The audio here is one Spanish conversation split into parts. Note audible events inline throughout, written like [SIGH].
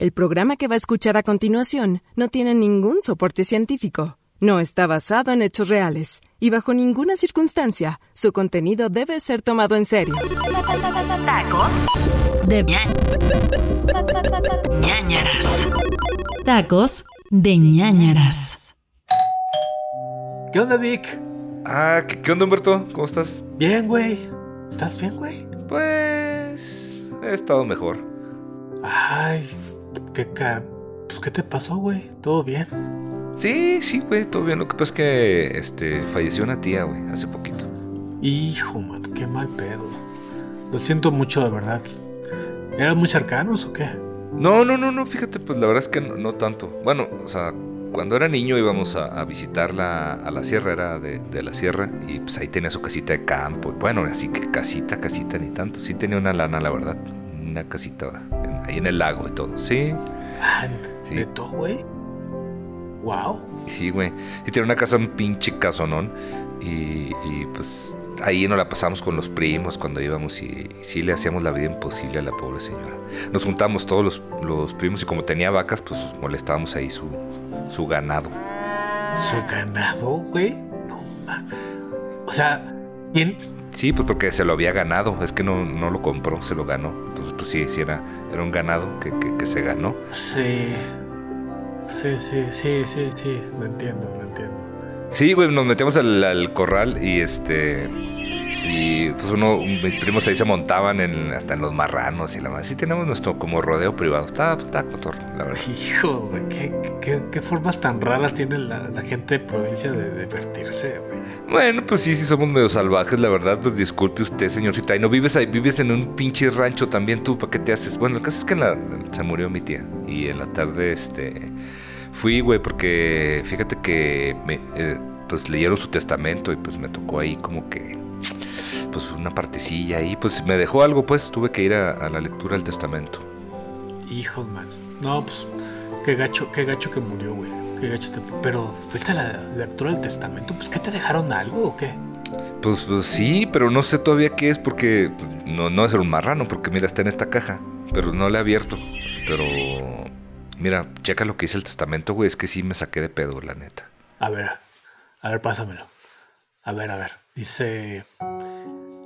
El programa que va a escuchar a continuación no tiene ningún soporte científico. No está basado en hechos reales y bajo ninguna circunstancia su contenido debe ser tomado en serio. Tacos de ñañaras. Tacos de ñañaras. ¿Qué onda, Vic? Ah, ¿qué, qué onda, Humberto? ¿Cómo estás? Bien, güey. ¿Estás bien, güey? Pues he estado mejor. Ay, qué ca... Pues, ¿qué te pasó, güey? ¿Todo bien? Sí, sí, güey, todo bien. Lo que pasa es que este, falleció una tía, güey, hace poquito. Hijo, man, qué mal pedo. Lo siento mucho, de verdad. ¿Eran muy cercanos o qué? No, no, no, no, fíjate, pues la verdad es que no, no tanto. Bueno, o sea, cuando era niño íbamos a, a visitarla a la sierra, era de, de la sierra, y pues ahí tenía su casita de campo. Bueno, así que casita, casita, ni tanto. Sí tenía una lana, la verdad. Una casita en- ahí en el lago y todo. Sí, Ah, Sí. ¿neto, güey? Wow. Sí, güey. Y tiene una casa, un pinche casonón. Y, y, pues ahí nos la pasamos con los primos cuando íbamos y, y sí le hacíamos la vida imposible a la pobre señora. Nos juntamos todos los, los primos y como tenía vacas, pues molestábamos ahí su, su ganado. ¿Su ganado, güey? No, ma. O sea, ¿quién? Sí, pues porque se lo había ganado. Es que no, no lo compró, se lo ganó. Entonces, pues sí, sí era, era un ganado que, que- que se ganó. Sí. Sí, sí, sí, sí, sí. Lo entiendo, lo entiendo. Sí, güey, nos metemos al, al corral y este. Y pues uno, mis primos ahí se montaban en, hasta en los marranos y la madre. Sí, tenemos nuestro como rodeo privado. Está, está cotorro, la verdad. Hijo, güey, ¿qué, qué, qué formas tan raras tiene la, la gente de provincia de divertirse, güey. Bueno, pues sí, sí somos medio salvajes, la verdad. Pues disculpe usted, señorcita. Y no vives ahí, vives en un pinche rancho también tú, ¿para qué te haces? Bueno, el caso es que en la, se murió mi tía. Y en la tarde, este. Fui, güey, porque fíjate que me, eh, pues leyeron su testamento y pues me tocó ahí como que. Pues una partecilla ahí. Pues me dejó algo, pues tuve que ir a, a la lectura del testamento. Hijos, man. No, pues, qué gacho, qué gacho que murió, güey. Qué gacho te... Pero, ¿fuiste a la lectura del testamento? Pues, ¿qué te dejaron algo o qué? Pues, pues sí, pero no sé todavía qué es porque pues, no, no es un marrano, porque mira, está en esta caja, pero no la he abierto. Pero mira, checa lo que dice el testamento, güey, es que sí me saqué de pedo, la neta. A ver, a ver, pásamelo. A ver, a ver. Dice.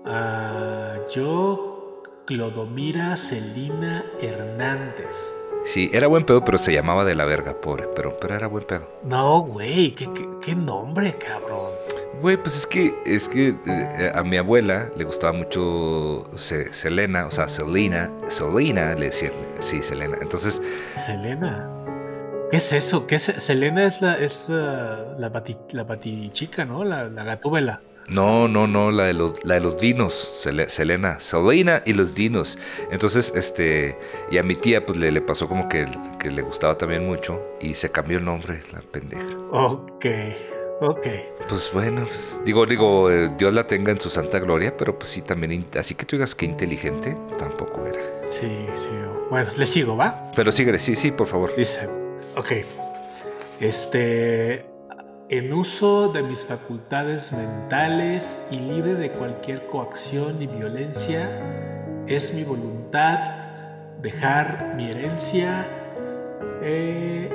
Ah, yo, Clodomira Celina Hernández. Sí, era buen pedo, pero se llamaba de la verga, pobre, pero, pero era buen pedo. No, güey, ¿qué, qué, qué nombre, cabrón. Güey, pues es que, es que eh, a mi abuela le gustaba mucho Selena, o sea, Selena, Selena, le decía, sí, Selena. Entonces, Selena. ¿Qué es eso? ¿Qué es? Selena es la, es la, la, bati- la batichica, ¿no? La, la gatúbela. No, no, no, la de los, la de los dinos, Sele- Selena, Selena y los dinos. Entonces, este, y a mi tía, pues le, le pasó como que, que le gustaba también mucho y se cambió el nombre, la pendeja. Ok, ok. Pues bueno, pues, digo, digo, eh, Dios la tenga en su santa gloria, pero pues sí, también, así que tú digas que inteligente, tampoco era. Sí, sí. Bueno, le sigo, ¿va? Pero síguele, sí, sí, por favor. Dice, ok. Este, en uso de mis facultades mentales y libre de cualquier coacción y violencia, es mi voluntad dejar mi herencia eh,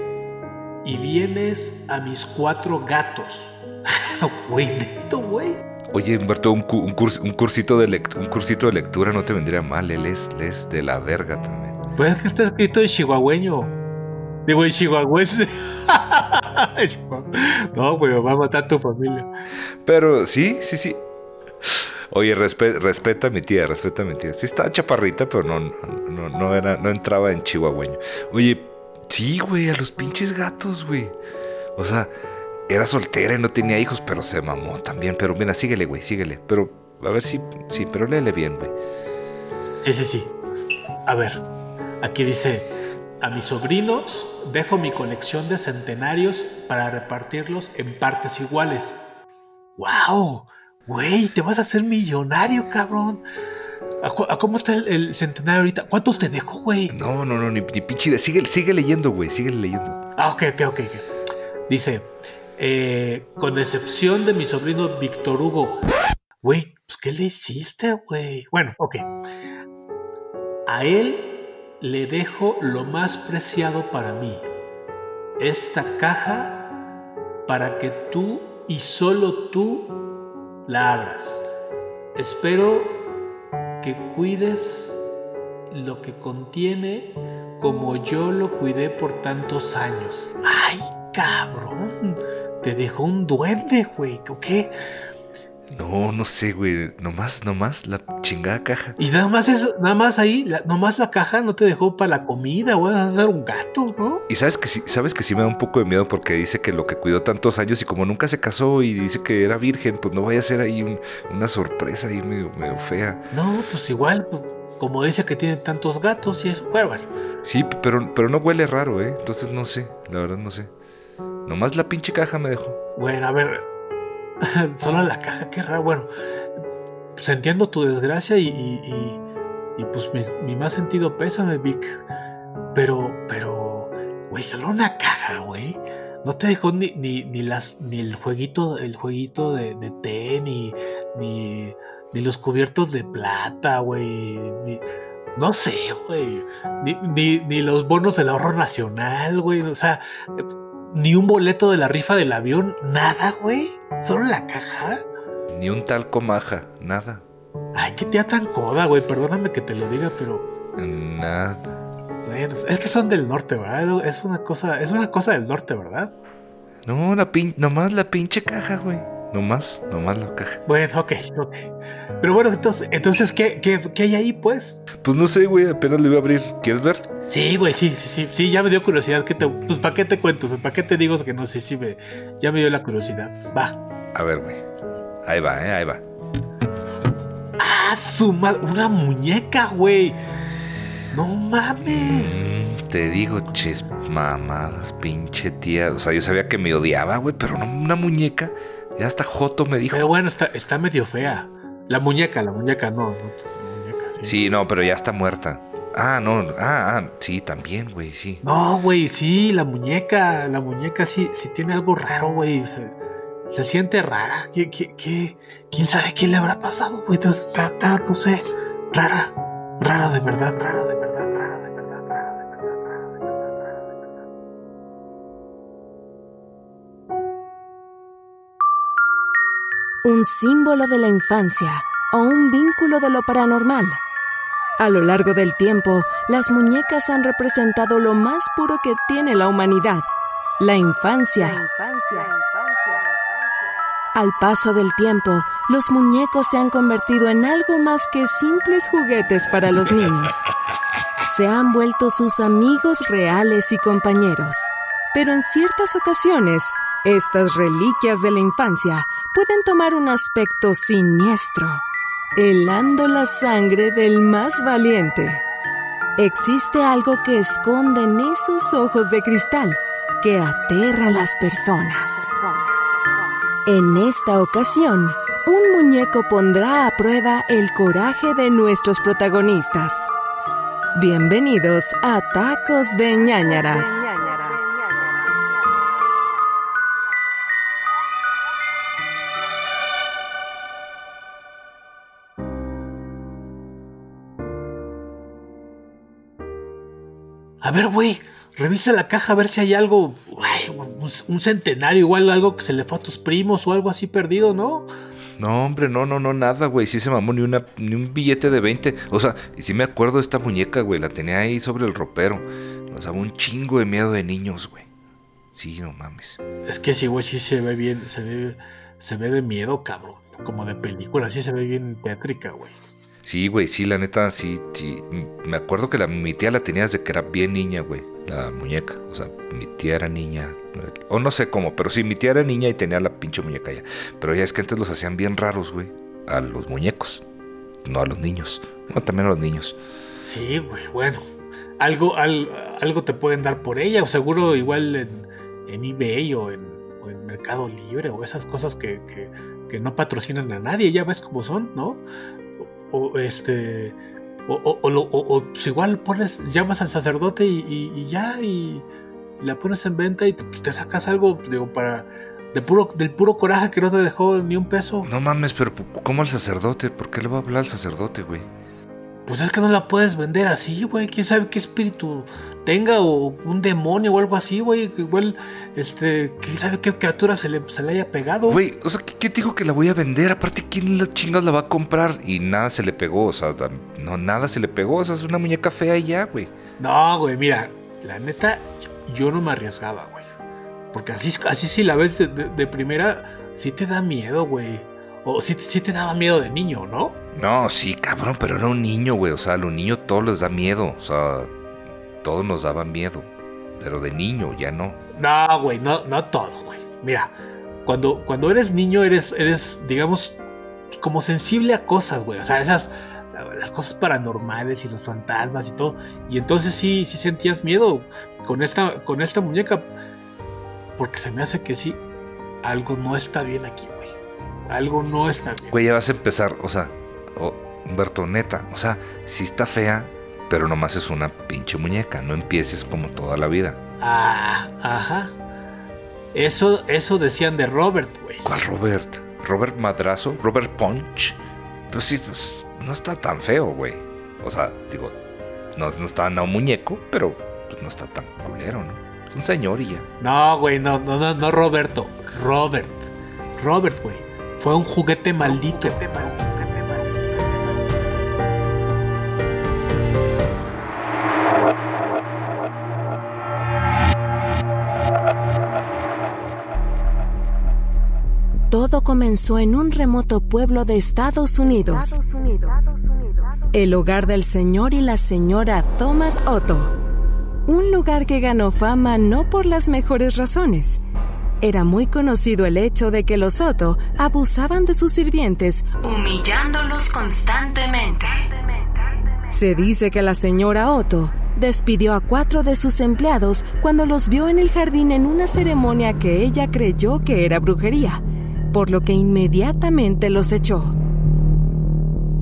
y bienes a mis cuatro gatos. [LAUGHS] Güey, neto, güey. Oye, Humberto, un, cu- un, curs- un cursito de un cursito de lectura no te vendría mal, él es, él es de la verga también. Pues es que está escrito en chihuahueño. Digo, en chihuahuense. [LAUGHS] No, güey, va a matar a tu familia. Pero sí, sí, sí. Oye, respe- respeta a mi tía, respeta a mi tía. Sí estaba chaparrita, pero no, no, no, era, no entraba en chihuahueño. Oye, sí, güey, a los pinches gatos, güey. O sea, era soltera y no tenía hijos, pero se mamó también. Pero mira, síguele, güey, síguele. Pero, a ver si, sí, pero léele bien, güey. Sí, sí, sí. A ver, aquí dice, a mis sobrinos dejo mi colección de centenarios para repartirlos en partes iguales. ¡Wow! Güey, te vas a hacer millonario, cabrón. ¿A, cu- a cómo está el, el centenario ahorita? ¿Cuántos te dejo, güey? No, no, no, ni, ni pinche. Sigue, sigue leyendo, güey, sigue leyendo. Ah, ok, ok, ok. ok. Dice, eh, con excepción de mi sobrino Víctor Hugo. Güey, pues ¿qué le hiciste, güey? Bueno, ok. A él le dejo lo más preciado para mí, esta caja para que tú y solo tú la abras. Espero que cuides lo que contiene como yo lo cuidé por tantos años. ¡Ay, cabrón! Te dejó un duende, güey. ¿O qué? No, no sé, güey. Nomás, nomás la chingada caja. Y nada más eso, nada más ahí, la- nomás la caja no te dejó para la comida. Vas a ser un gato, ¿no? Y sabes que sí, sabes que sí me da un poco de miedo porque dice que lo que cuidó tantos años y como nunca se casó y dice que era virgen, pues no vaya a ser ahí un- una sorpresa ahí medio, medio fea. No, pues igual, pues, como dice que tiene tantos gatos y eso. Bueno, bueno. Sí, pero, pero no huele raro, ¿eh? Entonces no sé, la verdad no sé. Nomás la pinche caja me dejó. Bueno, a ver. [LAUGHS] Solo la caja, qué raro. Bueno, pues entiendo tu desgracia y, y, y- pues mi, mi más sentido pésame, Vic. Pero, pero, güey, solo una caja, güey. No te dejó ni, ni, ni las, ni el jueguito, el jueguito de, de té, ni, ni, ni los cubiertos de plata, güey. no sé, güey. Ni, ni, ni los bonos del ahorro nacional, güey. O sea, ni un boleto de la rifa del avión, nada, güey. Solo la caja. Ni un tal comaja, nada. Ay, qué tía tan coda, güey. Perdóname que te lo diga, pero Nada. bueno, es que son del norte, ¿verdad? Es una cosa, es una cosa del norte, ¿verdad? No, la pin nomás la pinche caja, güey. Nomás, nomás la caja. Bueno, ok, ok. Pero bueno, entonces, entonces ¿qué, qué, qué hay ahí, pues? Pues no sé, güey, apenas le voy a abrir. ¿Quieres ver? Sí, güey, sí, sí, sí, sí, ya me dio curiosidad. ¿Qué te, pues, ¿para qué te cuento? ¿Para qué te digo que no sé si me, ya me dio la curiosidad? Va. A ver, güey. Ahí va, eh, ahí va. Ah, su madre, una muñeca, güey. No mames. Mm, te digo, ches, mamadas, pinche tía. O sea, yo sabía que me odiaba, güey, pero no una muñeca. Ya hasta Joto me dijo. Pero bueno, está, está medio fea. La muñeca, la muñeca, no, no, la muñeca, sí. Sí, no, pero ya está muerta. Ah, no, ah, ah, sí, también, güey, sí. No, güey, sí, la muñeca, la muñeca sí, sí tiene algo raro, güey. o sea, se siente rara. ¿Qué, qué, qué- quién sabe qué le habrá pasado, güey? Está, está, no sé, rara, rara de verdad, rara de verdad, rara de verdad, rara de verdad, rara de verdad, rara de verdad. un símbolo de la infancia o un vínculo de lo paranormal. A lo largo del tiempo, las muñecas han representado lo más puro que tiene la humanidad, la infancia. Al paso del tiempo, los muñecos se han convertido en algo más que simples juguetes para los niños. Se han vuelto sus amigos reales y compañeros. Pero en ciertas ocasiones, estas reliquias de la infancia pueden tomar un aspecto siniestro, helando la sangre del más valiente. Existe algo que esconde en esos ojos de cristal que aterra a las personas. En esta ocasión, un muñeco pondrá a prueba el coraje de nuestros protagonistas. Bienvenidos a Tacos de ñañaras. A ver, güey, revisa la caja a ver si hay algo, ay, un, centenario, igual algo que se le fue a tus primos o algo así perdido, ¿no? No, hombre, no, no, no, nada, güey. Sí se mamó ni, una, ni un billete de 20. O sea, y sí me acuerdo de esta muñeca, güey. La tenía ahí sobre el ropero. Nos daba un chingo de miedo de niños, güey. Sí, no mames. Es que sí, güey, sí se ve bien, se ve, se ve de miedo, cabrón. Como de película, sí se ve bien tétrica, güey. Sí, güey, sí, la neta, sí, sí. Me acuerdo que la, mi tía la tenía desde que era bien niña, güey. La muñeca. O sea, mi tía era niña. O no sé cómo, pero sí, mi tía era niña y tenía la pinche muñeca ya. Pero ya es que antes los hacían bien raros, güey. A los muñecos. No a los niños. No, también a los niños. Sí, güey, bueno. Algo, al- algo te pueden dar por ella, o seguro igual en, eBay o en, Mercado Libre, o esas cosas que, que- no patrocinan a nadie, ya ves cómo son, ¿no? O, este. O, o- o o- pues igual pones, llamas al sacerdote y, y- y ya, y la pones en venta y te, te sacas algo, digo, para. De puro, del puro coraje que no te dejó ni un peso. No mames, pero ¿cómo al sacerdote? ¿Por qué le va a hablar al sacerdote, güey? pues es que no la puedes vender así, güey. ¿Quién sabe qué espíritu tenga o un demonio o algo así, güey? Igual, este, quién sabe qué criatura se le, se le haya pegado. Güey, o sea, ¿qué, te dijo que la voy a vender? Aparte, ¿quién la chingas la va a comprar? Y nada se le pegó, o sea, no, nada se le pegó, o sea, es una muñeca fea y ya, güey. No, güey, mira, la neta, yo no me arriesgaba, güey. Porque así, así si la ves de, de- de primera, sí te da miedo, güey. O sí, sí te daba miedo de niño, ¿no? No, sí, cabrón, pero era un niño, güey. O sea, a los niños todos les da miedo. O sea, todos nos daban miedo. Pero de niño ya no. No, güey, no, no todo, güey. Mira, cuando, cuando eres niño eres, eres, digamos, como sensible a cosas, güey. O sea, esas, las cosas paranormales y los fantasmas y todo. Y entonces sí, sí sentías miedo con esta, con esta muñeca. Porque se me hace que sí, algo no está bien aquí, güey. Algo no está bien. Güey, ya vas a empezar, o sea, oh, Humberto, neta. O sea, sí está fea, pero nomás es una pinche muñeca. No empieces como toda la vida. Ah, ajá. Eso, eso decían de Robert, güey. ¿Cuál Robert? ¿Robert Madrazo? ¿Robert Punch? Pues sí, pues, no está tan feo, güey. O sea, digo, no, no está no muñeco, pero pues, no está tan culero, ¿no? Es un señor y ya. No, güey, no, no, no, no Roberto. Robert. Robert, güey. Fue un juguete maldito. Todo comenzó en un remoto pueblo de Estados Unidos, el hogar del señor y la señora Thomas Otto. Un lugar que ganó fama no por las mejores razones. Era muy conocido el hecho de que los Otto abusaban de sus sirvientes, Humillándolos constantemente. Se dice que la señora Otto despidió a cuatro de sus empleados cuando los vio en el jardín en una ceremonia que ella creyó que era brujería, por lo que inmediatamente los echó.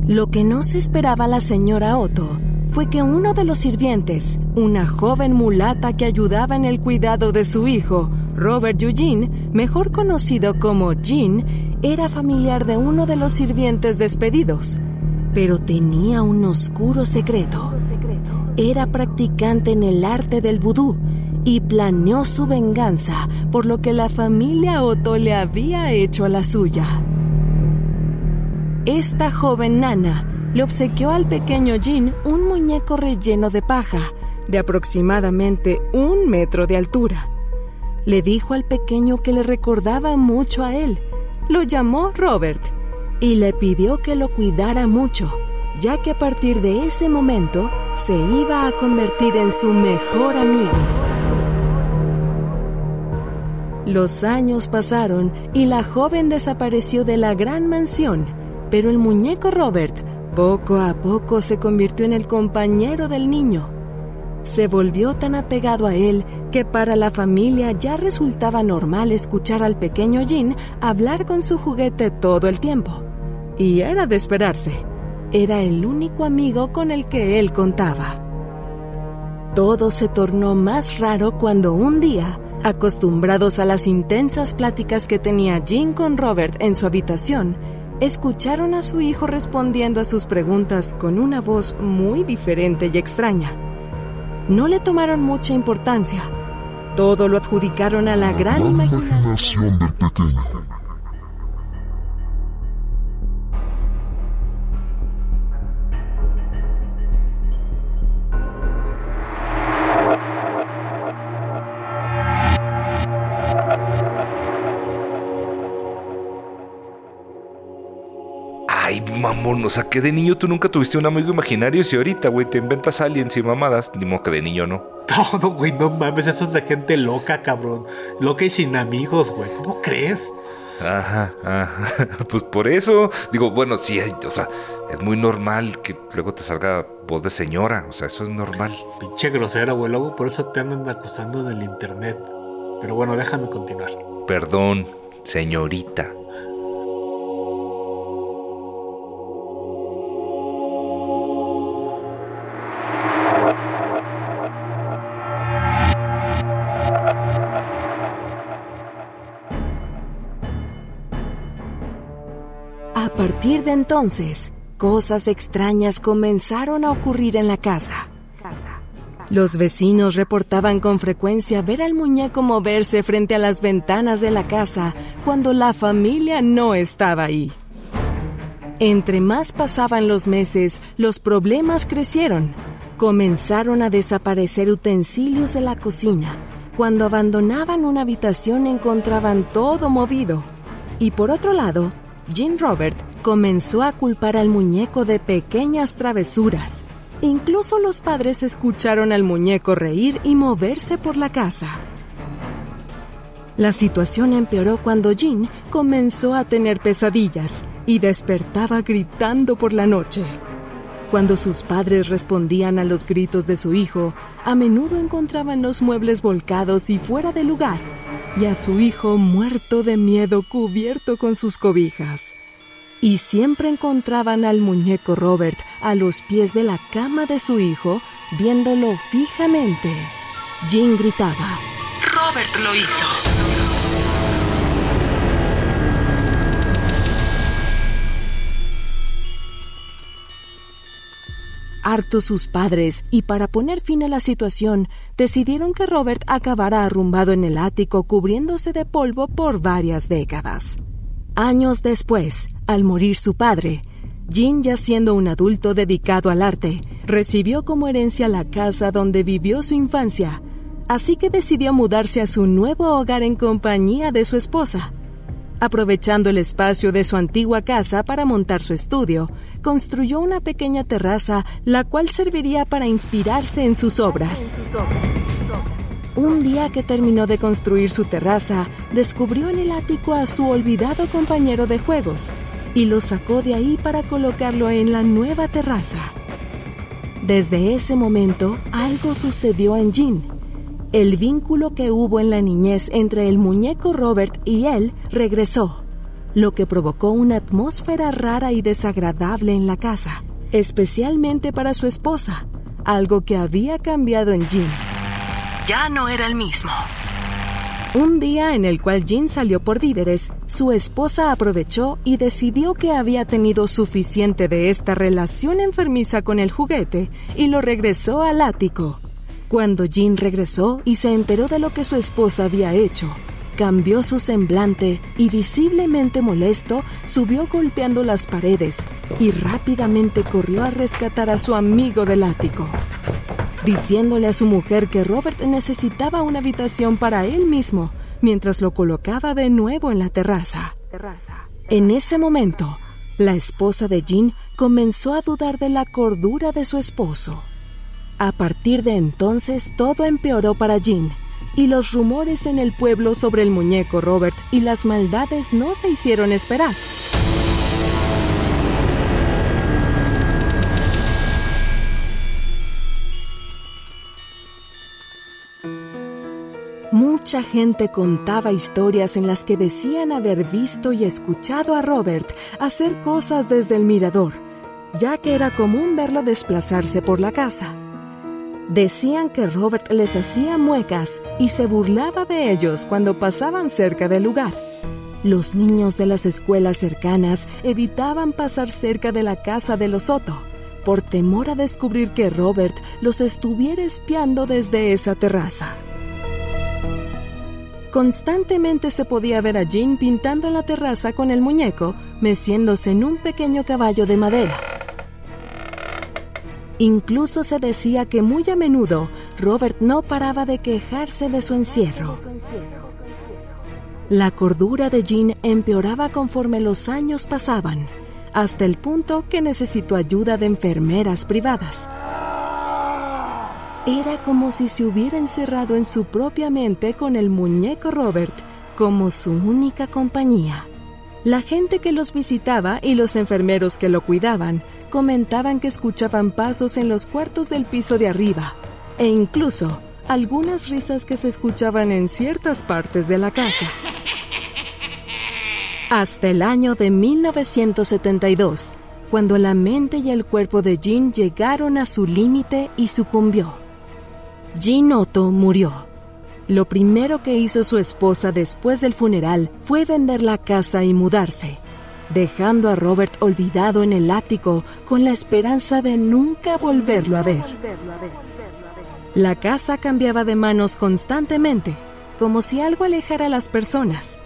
Lo que no se esperaba la señora Otto fue que uno de los sirvientes, una joven mulata que ayudaba en el cuidado de su hijo, Robert Eugene, mejor conocido como Jean, era familiar de uno de los sirvientes despedidos, pero tenía un oscuro secreto. Era practicante en el arte del vudú y planeó su venganza por lo que la familia Otto le había hecho a la suya. Esta joven nana le obsequió al pequeño Jean un muñeco relleno de paja, de aproximadamente un metro de altura. Le dijo al pequeño que le recordaba mucho a él. Lo llamó Robert y le pidió que lo cuidara mucho, ya que a partir de ese momento se iba a convertir en su mejor amigo. Los años pasaron y la joven desapareció de la gran mansión, pero el muñeco Robert poco a poco se convirtió en el compañero del niño. Se volvió tan apegado a él que para la familia ya resultaba normal escuchar al pequeño Jean hablar con su juguete todo el tiempo. Y era de esperarse. Era el único amigo con el que él contaba. Todo se tornó más raro cuando un día, acostumbrados a las intensas pláticas que tenía Jean con Robert en su habitación, escucharon a su hijo respondiendo a sus preguntas con una voz muy diferente y extraña. No le tomaron mucha importancia. Todo lo adjudicaron a la gran imaginación. del pequeño. Mamón, o sea, que de niño tú nunca tuviste un amigo imaginario y ahorita, güey, te inventas aliens y mamadas, ni modo que de niño no. [LAUGHS] Todo, güey, no mames, eso es de gente loca, cabrón. Loca y sin amigos, güey. ¿Cómo crees? Ajá, ajá. [LAUGHS] Pues por eso, digo, bueno, sí, o sea, es muy normal que luego te salga voz de señora, o sea, eso es normal. Pinche grosera, güey. Luego por eso te andan acusando del internet. Pero bueno, déjame continuar. Perdón, señorita. Entonces, Cosas extrañas comenzaron a ocurrir en la casa. Los vecinos reportaban con frecuencia ver al muñeco moverse frente a las ventanas de la casa cuando la familia no estaba ahí. Entre más pasaban los meses, los problemas crecieron. Comenzaron a desaparecer utensilios de la cocina. Cuando abandonaban una habitación encontraban todo movido. Y por otro lado, Jean Robert comenzó a culpar al muñeco de pequeñas travesuras Incluso los padres escucharon al muñeco reír y moverse por la casa. La situación empeoró cuando Jean comenzó a tener pesadillas y despertaba gritando por la noche. Cuando sus padres respondían a los gritos de su hijo, a menudo encontraban los muebles volcados y fuera de lugar, y a su hijo muerto de miedo cubierto con sus cobijas y siempre encontraban al muñeco Robert a los pies de la cama de su hijo, viéndolo fijamente. Jean gritaba. Robert lo hizo. Hartos sus padres, y para poner fin a la situación, decidieron que Robert acabara arrumbado en el ático cubriéndose de polvo por varias décadas. Años después, al morir su padre, Jean, ya siendo un adulto dedicado al arte, recibió como herencia la casa donde vivió su infancia, así que decidió mudarse a su nuevo hogar en compañía de su esposa. Aprovechando el espacio de su antigua casa para montar su estudio, construyó una pequeña terraza, la cual serviría para inspirarse en sus obras. Un día que terminó de construir su terraza, descubrió en el ático a su olvidado compañero de juegos y lo sacó de ahí para colocarlo en la nueva terraza. Desde ese momento, algo sucedió en Jean. El vínculo que hubo en la niñez entre el muñeco Robert y él regresó, lo que provocó una atmósfera rara y desagradable en la casa, especialmente para su esposa, algo que había cambiado en Jean ya no era el mismo. Un día en el cual Jean salió por víveres, su esposa aprovechó y decidió que había tenido suficiente de esta relación enfermiza con el juguete y lo regresó al ático. Cuando Jean regresó y se enteró de lo que su esposa había hecho, cambió su semblante y visiblemente molesto subió golpeando las paredes y rápidamente corrió a rescatar a su amigo del ático diciéndole a su mujer que Robert necesitaba una habitación para él mismo mientras lo colocaba de nuevo en la terraza. En ese momento, la esposa de Jean comenzó a dudar de la cordura de su esposo. A partir de entonces todo empeoró para Jean y los rumores en el pueblo sobre el muñeco Robert y las maldades no se hicieron esperar. Mucha gente contaba historias en las que decían haber visto y escuchado a Robert hacer cosas desde el mirador, ya que era común verlo desplazarse por la casa. Decían que Robert les hacía muecas y se burlaba de ellos cuando pasaban cerca del lugar. Los niños de las escuelas cercanas evitaban pasar cerca de la casa de los Soto, por temor a descubrir que Robert los estuviera espiando desde esa terraza. Constantemente se podía ver a Jean pintando en la terraza con el muñeco, meciéndose en un pequeño caballo de madera. Incluso se decía que muy a menudo Robert no paraba de quejarse de su encierro. La cordura de Jean empeoraba conforme los años pasaban, hasta el punto que necesitó ayuda de enfermeras privadas. Era como si se hubiera encerrado en su propia mente con el muñeco Robert como su única compañía. La gente que los visitaba y los enfermeros que lo cuidaban comentaban que escuchaban pasos en los cuartos del piso de arriba e incluso algunas risas que se escuchaban en ciertas partes de la casa. Hasta el año de 1972, cuando la mente y el cuerpo de Jean llegaron a su límite y sucumbió. Jean Otto murió. Lo primero que hizo su esposa después del funeral fue vender la casa y mudarse. dejando a Robert olvidado en el ático con la esperanza de nunca volverlo a ver. La casa cambiaba de manos constantemente, como si algo alejara a las personas.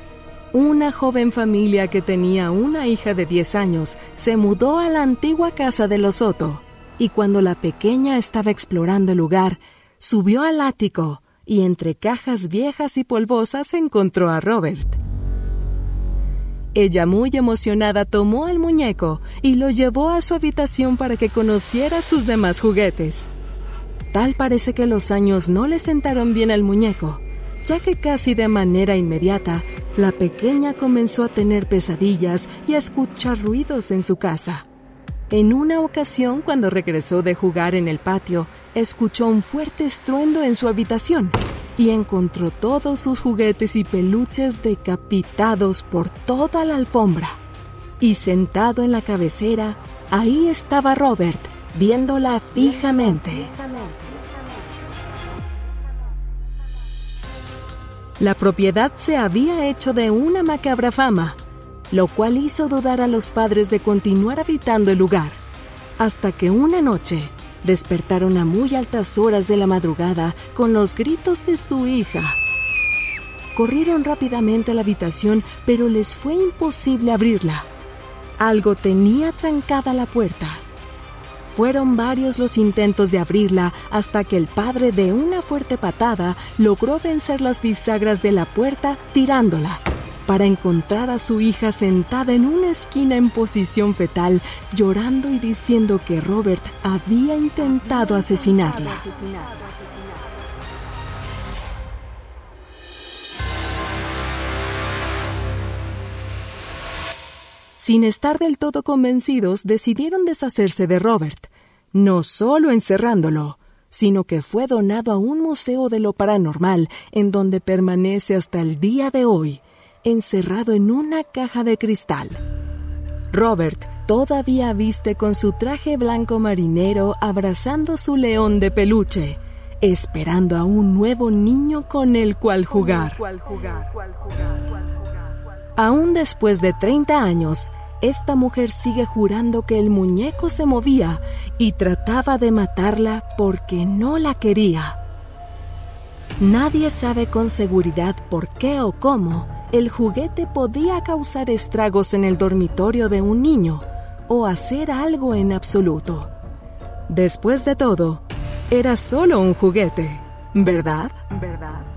Una joven familia que tenía una hija de 10 años se mudó a la antigua casa de los Soto, y cuando la pequeña estaba explorando el lugar, subió al ático y entre cajas viejas y polvosas encontró a Robert. Ella muy emocionada tomó al muñeco y lo llevó a su habitación para que conociera sus demás juguetes. Tal parece que los años no le sentaron bien al muñeco, ya que casi de manera inmediata la pequeña comenzó a tener pesadillas y a escuchar ruidos en su casa. En una ocasión, cuando regresó de jugar en el patio, escuchó un fuerte estruendo en su habitación y encontró todos sus juguetes y peluches decapitados por toda la alfombra. Y sentado en la cabecera, ahí estaba Robert, viéndola fijamente. La propiedad se había hecho de una macabra fama, lo cual hizo dudar a los padres de continuar habitando el lugar, hasta que una noche despertaron a muy altas horas de la madrugada con los gritos de su hija. Corrieron rápidamente a la habitación, pero les fue imposible abrirla. Algo tenía trancada la puerta. Fueron varios los intentos de abrirla hasta que el padre de una fuerte patada logró vencer las bisagras de la puerta tirándola para encontrar a su hija sentada en una esquina en posición fetal, llorando y diciendo que Robert había intentado asesinarla. Sin estar del todo convencidos, decidieron deshacerse de Robert, no solo encerrándolo, sino que fue donado a un museo de lo paranormal en donde permanece hasta el día de hoy, encerrado en una caja de cristal. Robert todavía viste con su traje blanco marinero abrazando su león de peluche, esperando a un nuevo niño con el cual jugar. Aún después de 30 años, esta mujer sigue jurando que el muñeco se movía y trataba de matarla porque no la quería. Nadie sabe con seguridad por qué o cómo el juguete podía causar estragos en el dormitorio de un niño o hacer algo en absoluto. Después de todo, era solo un juguete, ¿verdad? ¿Verdad?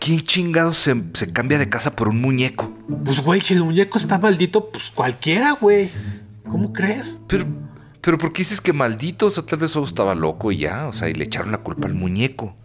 ¿Quién chingado se, se, cambia de casa por un muñeco? Pues, güey, si el muñeco está maldito, pues cualquiera, güey. ¿Cómo crees? Pero, pero ¿por qué dices que maldito? O sea, tal vez solo estaba loco y ya. O sea, y le echaron la culpa al muñeco.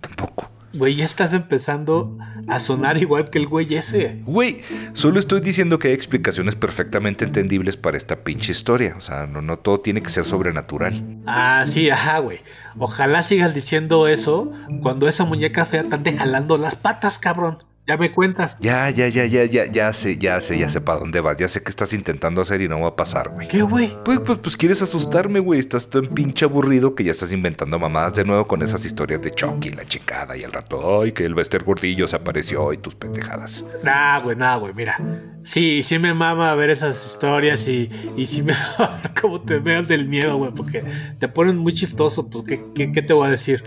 Tampoco. Güey, ya estás empezando a sonar igual que el güey ese. Güey, solo estoy diciendo que hay explicaciones perfectamente entendibles para esta pinche historia. O sea, no, no todo tiene que ser sobrenatural. Ah, sí, ajá, güey. Ojalá sigas diciendo eso cuando esa muñeca fea te ande jalando las patas, cabrón. Ya me cuentas. Ya, ya, ya, ya, ya, ya sé, ya sé, ya sé para dónde vas. Ya sé qué estás intentando hacer y no va a pasar, güey. ¿Qué, güey? Pues, pues, pues quieres asustarme, güey. Estás tan pinche aburrido que ya estás inventando mamadas de nuevo con esas historias de Chucky, la chingada y al rato, ay, que el Bester Gordillo se apareció y tus pendejadas. Nah, güey, nah, güey, mira. Sí, sí me mama ver esas historias y, y sí me [LAUGHS] mama ver cómo te veas del miedo, güey, porque te ponen muy chistoso, pues, ¿qué, qué, qué te voy a decir?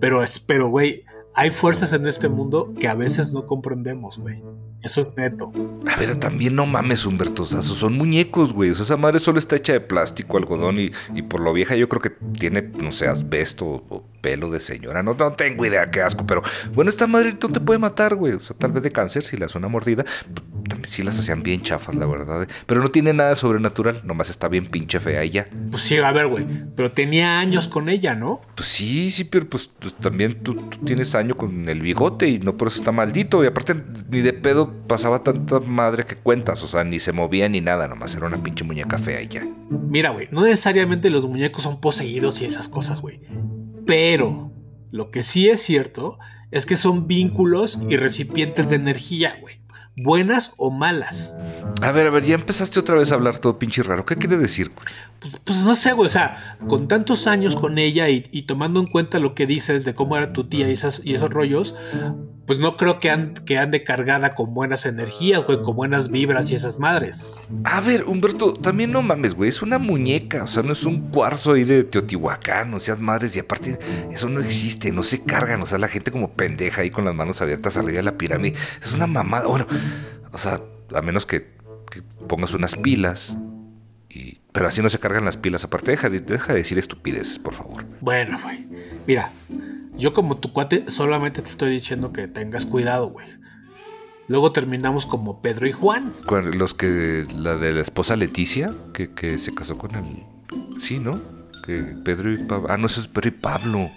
Pero, espero, güey hay fuerzas en este mundo que a veces no comprendemos, güey. Eso es neto. A ver, también no mames, Humberto. O sea, son muñecos, güey. O sea, esa madre solo está hecha de plástico, algodón y, y por lo vieja yo creo que tiene, no sé, asbesto o pelo de señora. No, no tengo idea, qué asco. Pero bueno, esta madre no te puede matar, güey. O sea, tal vez de cáncer si le hace una mordida. También sí las hacían bien chafas, la verdad. Pero no tiene nada sobrenatural. Nomás está bien pinche fea ella. Pues sí, a ver, güey. Pero tenía años con ella, ¿no? Pues sí, sí, pero pues, pues también tú, tú tienes año con el bigote y no por eso está maldito. Y aparte, ni de pedo pasaba tanta madre que cuentas, o sea, ni se movía ni nada, nomás era una pinche muñeca fea ya. Mira, güey, no necesariamente los muñecos son poseídos y esas cosas, güey. Pero lo que sí es cierto es que son vínculos y recipientes de energía, güey. Buenas o malas. A ver, a ver, ya empezaste otra vez a hablar todo pinche raro. ¿Qué quiere decir? Pues, pues no sé, güey, o sea, con tantos años con ella y, tomando en cuenta lo que dices de cómo era tu tía y, esas, y esos rollos, pues no creo que, que ande cargada con buenas energías, güey, con buenas vibras y esas madres. A ver, Humberto, también no mames, güey, es una muñeca, o sea, no es un cuarzo ahí de Teotihuacán, no seas madres, y aparte, eso no existe, no se cargan, o sea, la gente como pendeja ahí con las manos abiertas arriba de la pirámide, es una mamada, bueno, o sea, a menos que pongas unas pilas y, pero así no se cargan las pilas. Aparte, deja, deja de decir estupideces, por favor. Bueno, güey. Mira, yo como tu cuate solamente te estoy diciendo que tengas cuidado, güey. Luego terminamos como Pedro y Juan. Los que. La de la esposa Leticia, que, que se casó con el. Sí, ¿no? Que Pedro y Pablo. Ah, no, eso es Pedro y Pablo.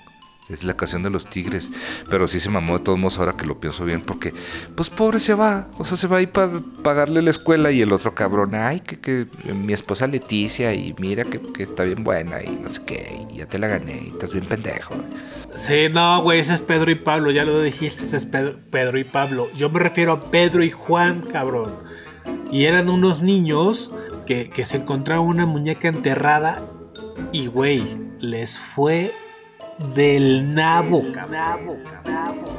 Es la canción de los tigres. Pero sí se mamó de todos modos ahora que lo pienso bien. Porque, pues pobre se va. O sea, se va ahí para pagarle la escuela. Y el otro cabrón, ay, que, que mi esposa Leticia. Y mira que, que, está bien buena. Y no sé qué. Y ya te la gané. Y estás bien pendejo. Sí, no, güey. Ese es Pedro y Pablo. Ya lo dijiste. Ese es Pedro, y Pablo. Yo me refiero a Pedro y Juan, cabrón. Y eran unos niños que, que se encontraron una muñeca enterrada. Y, güey, les fue del nabo, nabo, nabo,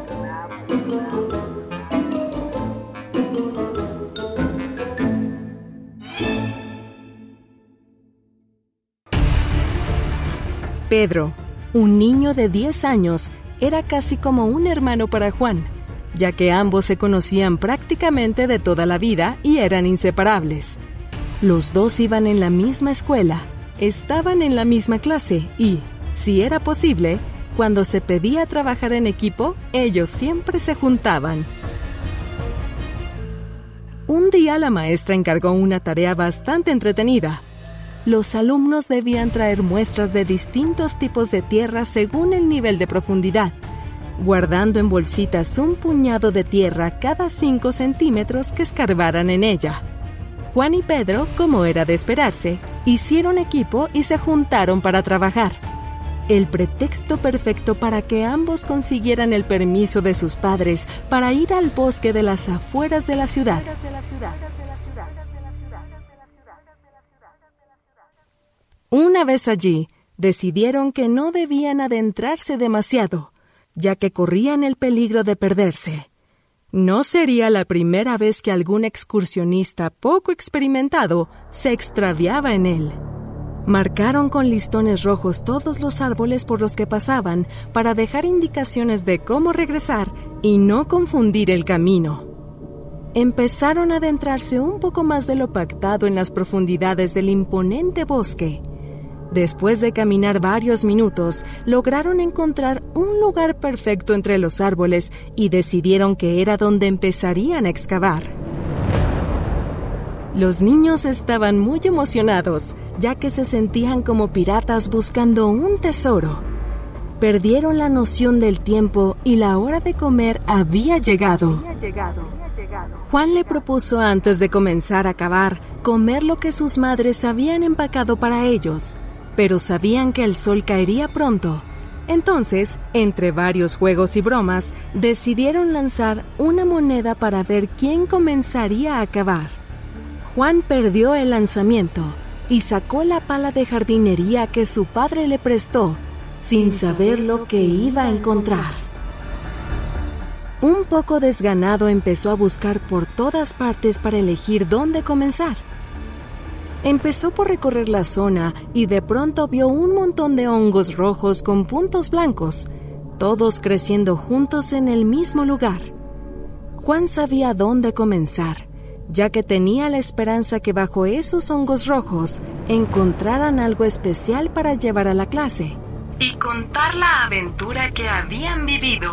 Pedro, un niño de 10 años, era casi como un hermano para Juan, ya que ambos se conocían prácticamente de toda la vida y eran inseparables. Los dos iban en la misma escuela, estaban en la misma clase y, si era posible, cuando se pedía trabajar en equipo, ellos siempre se juntaban. Un día la maestra encargó una tarea bastante entretenida. Los alumnos debían traer muestras de distintos tipos de tierra según el nivel de profundidad, guardando en bolsitas un puñado de tierra cada 5 centímetros que escarbaran en ella. Juan y Pedro, como era de esperarse, hicieron equipo y se juntaron para trabajar el pretexto perfecto para que ambos consiguieran el permiso de sus padres para ir al bosque de las afueras de la ciudad. Una vez allí, decidieron que no debían adentrarse demasiado, ya que corrían el peligro de perderse. No sería la primera vez que algún excursionista poco experimentado se extraviaba en él. Marcaron con listones rojos todos los árboles por los que pasaban para dejar indicaciones de cómo regresar y no confundir el camino. Empezaron a adentrarse un poco más de lo pactado en las profundidades del imponente bosque. Después de caminar varios minutos, lograron encontrar un lugar perfecto entre los árboles y decidieron que era donde empezarían a excavar. Los niños estaban muy emocionados, ya que se sentían como piratas buscando un tesoro. Perdieron la noción del tiempo y la hora de comer había llegado. Juan le propuso antes de comenzar a cavar comer lo que sus madres habían empacado para ellos, pero sabían que el sol caería pronto. Entonces, entre varios juegos y bromas, decidieron lanzar una moneda para ver quién comenzaría a cavar. Juan perdió el lanzamiento y sacó la pala de jardinería que su padre le prestó, sin saber lo que iba a encontrar. Un poco desganado empezó a buscar por todas partes para elegir dónde comenzar. Empezó por recorrer la zona y de pronto vio un montón de hongos rojos con puntos blancos, todos creciendo juntos en el mismo lugar. Juan sabía dónde comenzar ya que tenía la esperanza que bajo esos hongos rojos encontraran algo especial para llevar a la clase. Y contar la aventura que habían vivido.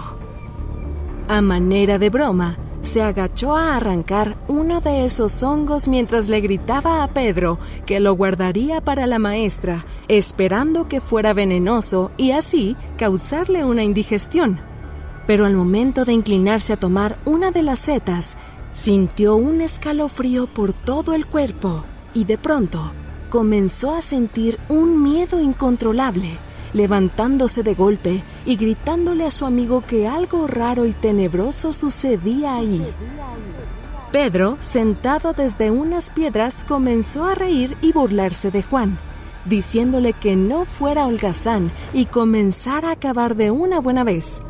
A manera de broma, se agachó a arrancar uno de esos hongos mientras le gritaba a Pedro que lo guardaría para la maestra, esperando que fuera venenoso y así causarle una indigestión. Pero al momento de inclinarse a tomar una de las setas, Sintió un escalofrío por todo el cuerpo y de pronto comenzó a sentir un miedo incontrolable, levantándose de golpe y gritándole a su amigo que algo raro y tenebroso sucedía ahí. Pedro, sentado desde unas piedras, comenzó a reír y burlarse de Juan, diciéndole que no fuera holgazán y comenzara a acabar de una buena vez,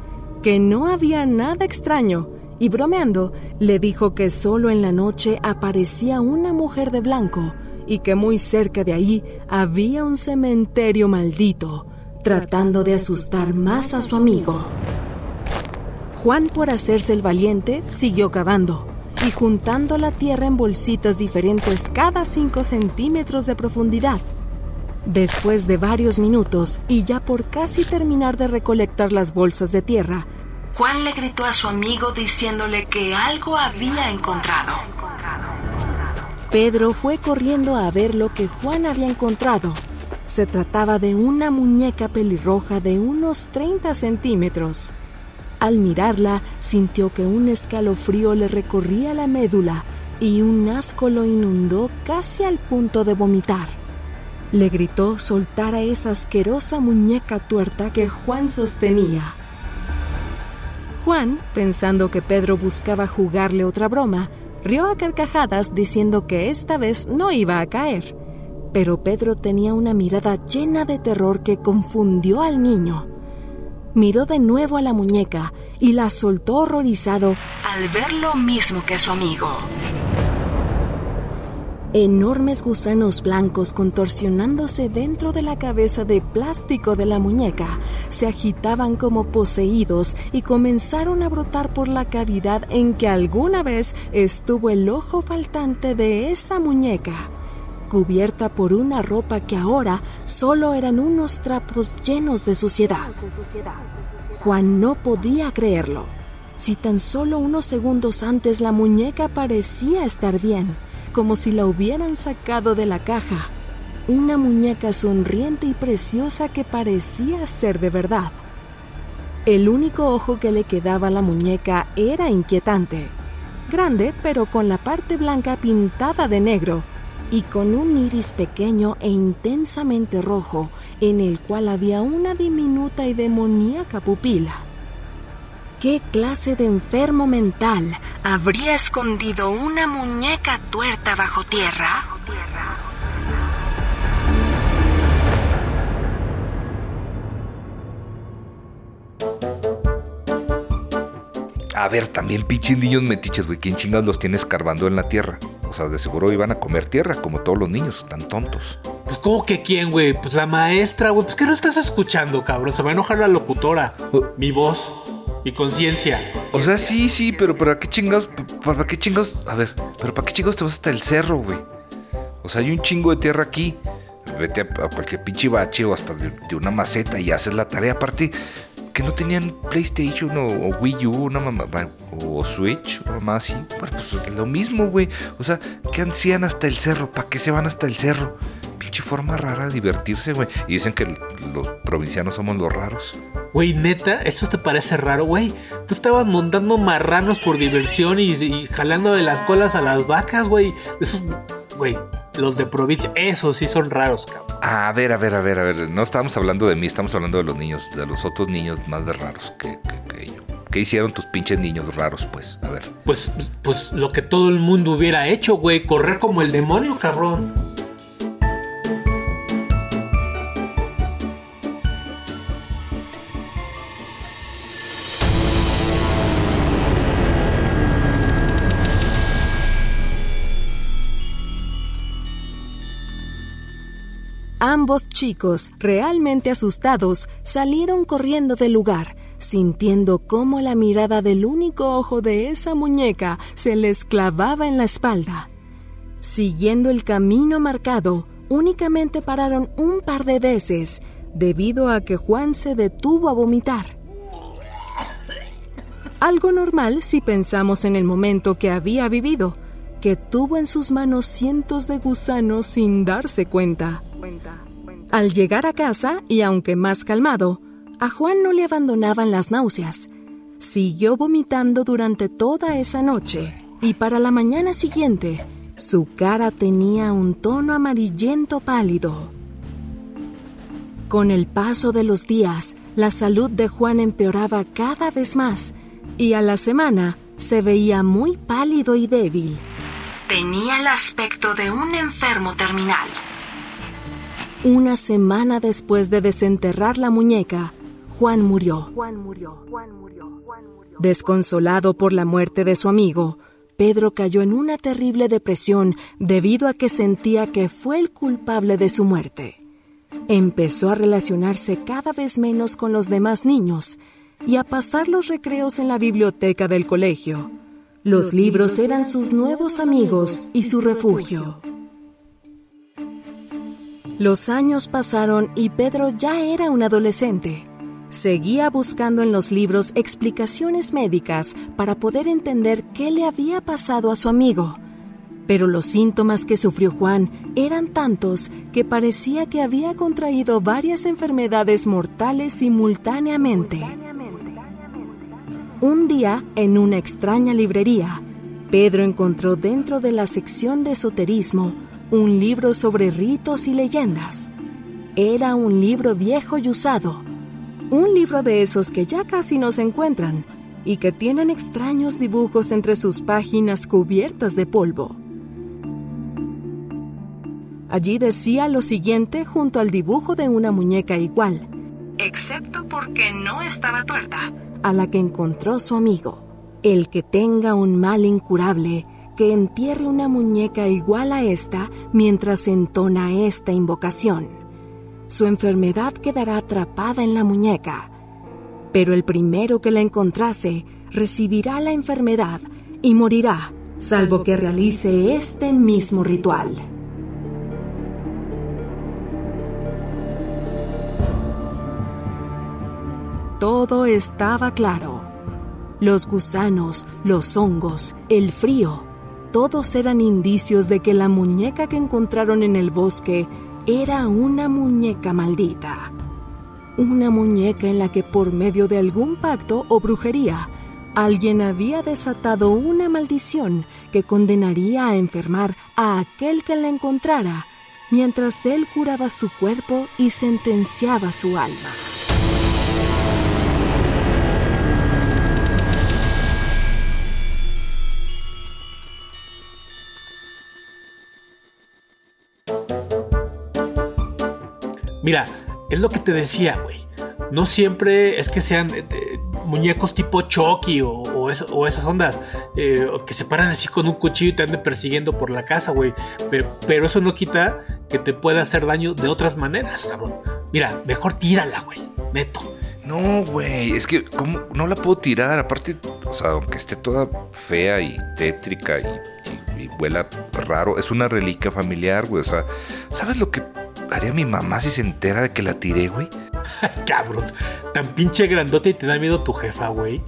que no había nada extraño, y bromeando, le dijo que solo en la noche aparecía una mujer de blanco y que muy cerca de ahí había un cementerio maldito, tratando de asustar más a su amigo. Juan, por hacerse el valiente, siguió cavando y juntando la tierra en bolsitas diferentes cada 5 centímetros de profundidad. Después de varios minutos y ya por casi terminar de recolectar las bolsas de tierra, Juan le gritó a su amigo diciéndole que algo había encontrado. Pedro fue corriendo a ver lo que Juan había encontrado. Se trataba de una muñeca pelirroja de unos 30 centímetros. Al mirarla, sintió que un escalofrío le recorría la médula y un asco lo inundó casi al punto de vomitar. Le gritó soltar a esa asquerosa muñeca tuerta que Juan sostenía. Juan, pensando que Pedro buscaba jugarle otra broma, rió a carcajadas diciendo que esta vez no iba a caer. Pero Pedro tenía una mirada llena de terror que confundió al niño miró de nuevo a la muñeca y la soltó horrorizado al ver lo mismo que su amigo. Enormes gusanos blancos contorsionándose dentro de la cabeza de plástico de la muñeca se agitaban como poseídos y comenzaron a brotar por la cavidad en que alguna vez estuvo el ojo faltante de esa muñeca cubierta por una ropa que ahora solo eran unos trapos llenos de suciedad. Juan no podía creerlo. Si tan solo unos segundos antes la muñeca parecía estar bien, como si la hubieran sacado de la caja. Una muñeca sonriente y preciosa que parecía ser de verdad. El único ojo que le quedaba a la muñeca era inquietante. Grande, pero con la parte blanca pintada de negro y con un iris pequeño e intensamente rojo en el cual había una diminuta y demoníaca pupila. ¿Qué clase de enfermo mental habría escondido una muñeca tuerta bajo tierra? A ver, también pinches niños metiches, güey. ¿Quién chingados los tiene escarbando en la tierra? O sea, de seguro iban a comer tierra, como todos los niños, tan tontos. Pues, ¿cómo que quién, güey? Pues la maestra, güey. Pues, ¿qué no estás escuchando, cabrón? Se va a enojar la locutora. Oh. Mi voz. Mi conciencia. O sea, sí, sí, pero ¿para qué chingados? ¿Para qué chingados? A ver, pero ¿para qué chingados te vas hasta el cerro, güey? O sea, hay un chingo de tierra aquí. Vete a, a cualquier pinche bache o hasta de, de una maceta y haces la tarea. Aparte, que no tenían PlayStation o, Wii U, una mamá, o Switch, o mamá así. Bueno, pues es lo mismo, güey. O sea, ¿qué hacían hasta el cerro? ¿Para qué se van hasta el cerro? Pinche forma rara de divertirse, güey. Y dicen que los provincianos somos los raros. Güey, neta, ¿eso te parece raro, güey? Tú estabas montando marranos por diversión y, y jalando de las colas a las vacas, güey. Esos, güey, los de provincia, esos sí son raros, cabrón. A ver, a ver, a ver, a ver. No estamos hablando de mí, estamos hablando de los niños, de los otros niños más de raros que, que, que yo. ¿Qué hicieron tus pinches niños raros, pues? A ver. Pues, pues lo que todo el mundo hubiera hecho, güey. Correr como el demonio, cabrón. Ambos chicos, realmente asustados, salieron corriendo del lugar, sintiendo cómo la mirada del único ojo de esa muñeca se les clavaba en la espalda. Siguiendo el camino marcado, únicamente pararon un par de veces, debido a que Juan se detuvo a vomitar. Algo normal si pensamos en el momento que había vivido, que tuvo en sus manos cientos de gusanos sin darse cuenta. Al llegar a casa, y aunque más calmado, a Juan no le abandonaban las náuseas. Siguió vomitando durante toda esa noche, y para la mañana siguiente, su cara tenía un tono amarillento pálido. Con el paso de los días, la salud de Juan empeoraba cada vez más, y a la semana se veía muy pálido y débil. Tenía el aspecto de un enfermo terminal. Una semana después de desenterrar la muñeca, Juan murió. Desconsolado por la muerte de su amigo, Pedro cayó en una terrible depresión debido a que sentía que fue el culpable de su muerte. Empezó a relacionarse cada vez menos con los demás niños y a pasar los recreos en la biblioteca del colegio. Los libros eran sus nuevos amigos y su refugio. Los años pasaron y Pedro ya era un adolescente. Seguía buscando en los libros explicaciones médicas para poder entender qué le había pasado a su amigo. Pero los síntomas que sufrió Juan eran tantos que parecía que había contraído varias enfermedades mortales simultáneamente. Un día, en una extraña librería, Pedro encontró dentro de la sección de esoterismo un libro sobre ritos y leyendas. Era un libro viejo y usado un libro de esos que ya casi no se encuentran y que tienen extraños dibujos entre sus páginas cubiertas de polvo. Allí decía lo siguiente junto al dibujo de una muñeca igual, excepto porque no estaba tuerta, a la que encontró su amigo. El que tenga un mal incurable, que entierre una muñeca igual a esta mientras entona esta invocación su enfermedad quedará atrapada en la muñeca. Pero el primero que la encontrase recibirá la enfermedad y morirá, salvo que realice este mismo ritual. Todo estaba claro. Los gusanos, los hongos, el frío, todos eran indicios de que la muñeca que encontraron en el bosque era una muñeca maldita. Una muñeca en la que por medio de algún pacto o brujería, alguien había desatado una maldición que condenaría a enfermar a aquel que la encontrara, mientras él curaba su cuerpo y sentenciaba su alma. Mira, es lo que te decía, güey. No siempre es que sean eh, muñecos tipo Chucky o, esas ondas eh, que se paran así con un cuchillo y te anden persiguiendo por la casa, güey. Pero, eso no quita que te pueda hacer daño de otras maneras, cabrón. Mira, mejor tírala, güey. Neto. No, güey, es que ¿cómo? no la puedo tirar. Aparte, o sea, aunque esté toda fea y tétrica y, y huela raro, es una reliquia familiar, güey. O sea, ¿sabes lo que haría mi mamá si se entera de que la tiré, güey? Cabrón, tan pinche grandote y te da miedo tu jefa, güey.